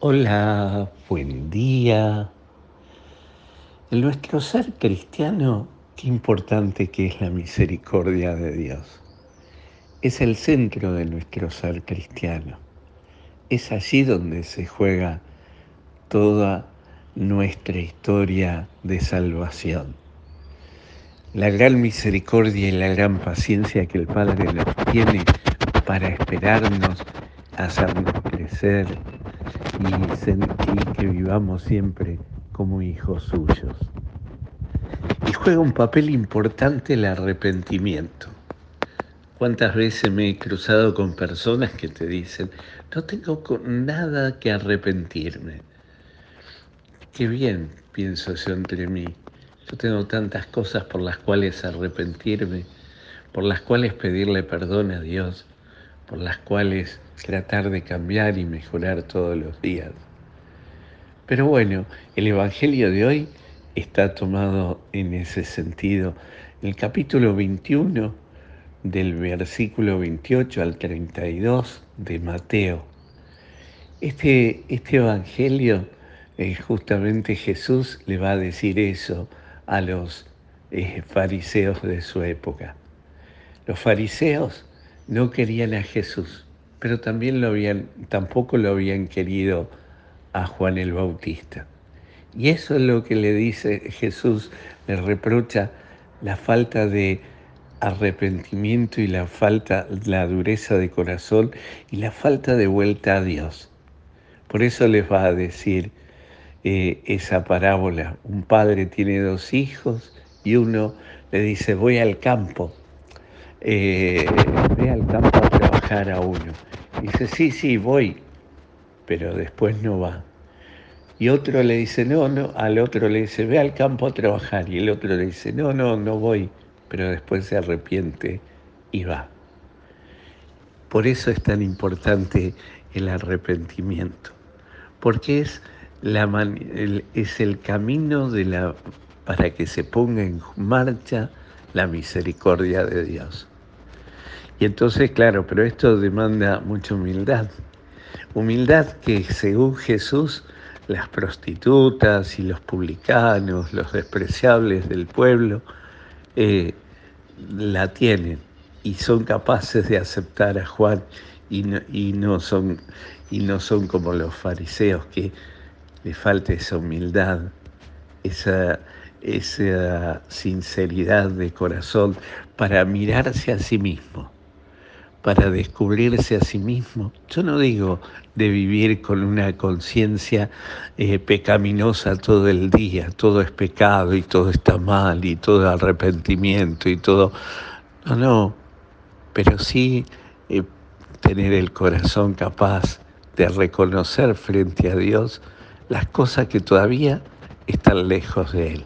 Hola, buen día. En nuestro ser cristiano, qué importante que es la misericordia de Dios. Es el centro de nuestro ser cristiano. Es allí donde se juega toda nuestra historia de salvación. La gran misericordia y la gran paciencia que el Padre nos tiene para esperarnos, hacernos crecer, y sentir que vivamos siempre como hijos suyos. Y juega un papel importante el arrepentimiento. ¿Cuántas veces me he cruzado con personas que te dicen, no tengo nada que arrepentirme? Qué bien, pienso yo entre mí. Yo tengo tantas cosas por las cuales arrepentirme, por las cuales pedirle perdón a Dios, por las cuales tratar de cambiar y mejorar todos los días. Pero bueno, el Evangelio de hoy está tomado en ese sentido. El capítulo 21 del versículo 28 al 32 de Mateo. Este, este Evangelio, eh, justamente Jesús le va a decir eso a los eh, fariseos de su época. Los fariseos no querían a Jesús, pero también lo habían, tampoco lo habían querido a Juan el Bautista. Y eso es lo que le dice Jesús, le reprocha la falta de arrepentimiento y la falta, la dureza de corazón y la falta de vuelta a Dios. Por eso les va a decir eh, esa parábola. Un padre tiene dos hijos y uno le dice, voy al campo eh, ve al campo a trabajar a uno. dice, sí, sí, voy, pero después no va. Y otro le dice, no, no, al otro le dice, ve al campo a trabajar. Y el otro le dice, no, no, no voy, pero después se arrepiente y va. Por eso es tan importante el arrepentimiento, porque es, la es el camino de la, para que se ponga en marcha la misericordia de Dios. Y entonces, claro, pero esto demanda mucha humildad. Humildad que según Jesús, las prostitutas y los publicanos, los despreciables del pueblo, eh, la tienen y son capaces de aceptar a Juan y no, son, y no son como los fariseos que le falta esa humildad, esa esa sinceridad de corazón para mirarse a sí mismo, para descubrirse a sí mismo. Yo no digo de vivir con una conciencia eh, pecaminosa todo el día, todo es pecado y todo está mal y todo arrepentimiento y todo. No, no, pero sí eh, tener el corazón capaz de reconocer frente a Dios las cosas que todavía están lejos de Él.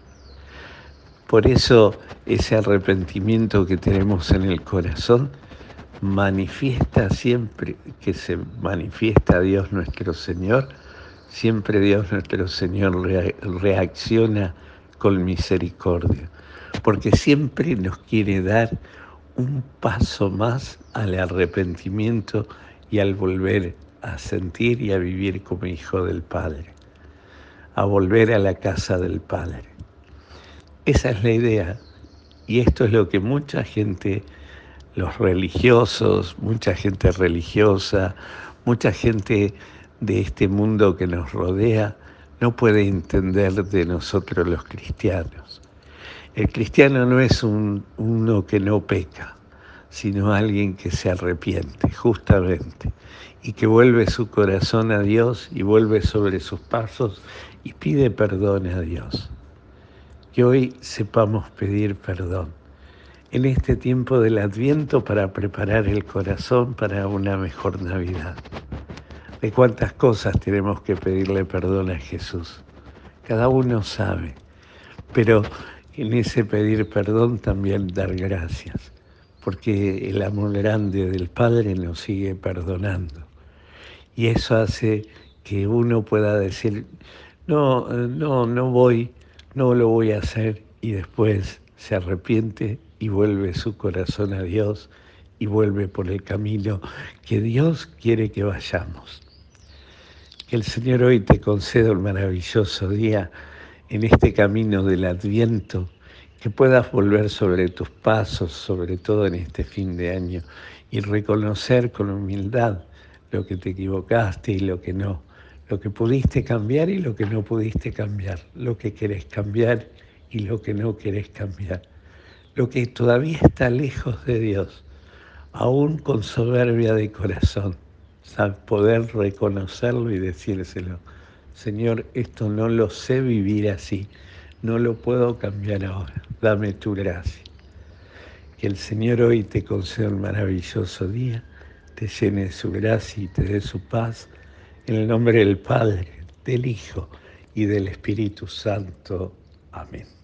Por eso ese arrepentimiento que tenemos en el corazón manifiesta siempre que se manifiesta Dios nuestro Señor, siempre Dios nuestro Señor reacciona con misericordia, porque siempre nos quiere dar un paso más al arrepentimiento y al volver a sentir y a vivir como hijo del Padre, a volver a la casa del Padre. Esa es la idea. Y esto es lo que mucha gente, los religiosos, mucha gente religiosa, mucha gente de este mundo que nos rodea, no puede entender de nosotros los cristianos. El cristiano no es un, uno que no peca, sino alguien que se arrepiente, justamente, y que vuelve su corazón a Dios y vuelve sobre sus pasos y pide perdón a Dios que hoy sepamos pedir perdón en este tiempo del adviento para preparar el corazón para una mejor Navidad. De cuántas cosas tenemos que pedirle perdón a Jesús. Cada uno sabe, pero en ese pedir perdón también dar gracias, porque el amor grande del Padre nos sigue perdonando. Y eso hace que uno pueda decir, no, no, no voy no lo voy a hacer y después se arrepiente y vuelve su corazón a Dios y vuelve por el camino que Dios quiere que vayamos. Que el Señor hoy te conceda un maravilloso día en este camino del Adviento, que puedas volver sobre tus pasos, sobre todo en este fin de año, y reconocer con humildad lo que te equivocaste y lo que no, lo que pudiste cambiar y lo que no pudiste cambiar, lo que querés cambiar y lo que no querés cambiar, lo que todavía está lejos de Dios, aún con soberbia de corazón poder reconocerlo y decírselo. Señor, esto no lo sé vivir así, no lo puedo cambiar ahora, dame tu gracia. Que el Señor hoy te conceda un maravilloso día, te llene de su gracia y te dé su paz, en el nombre del Padre, del Hijo y del Espíritu Santo. Amén.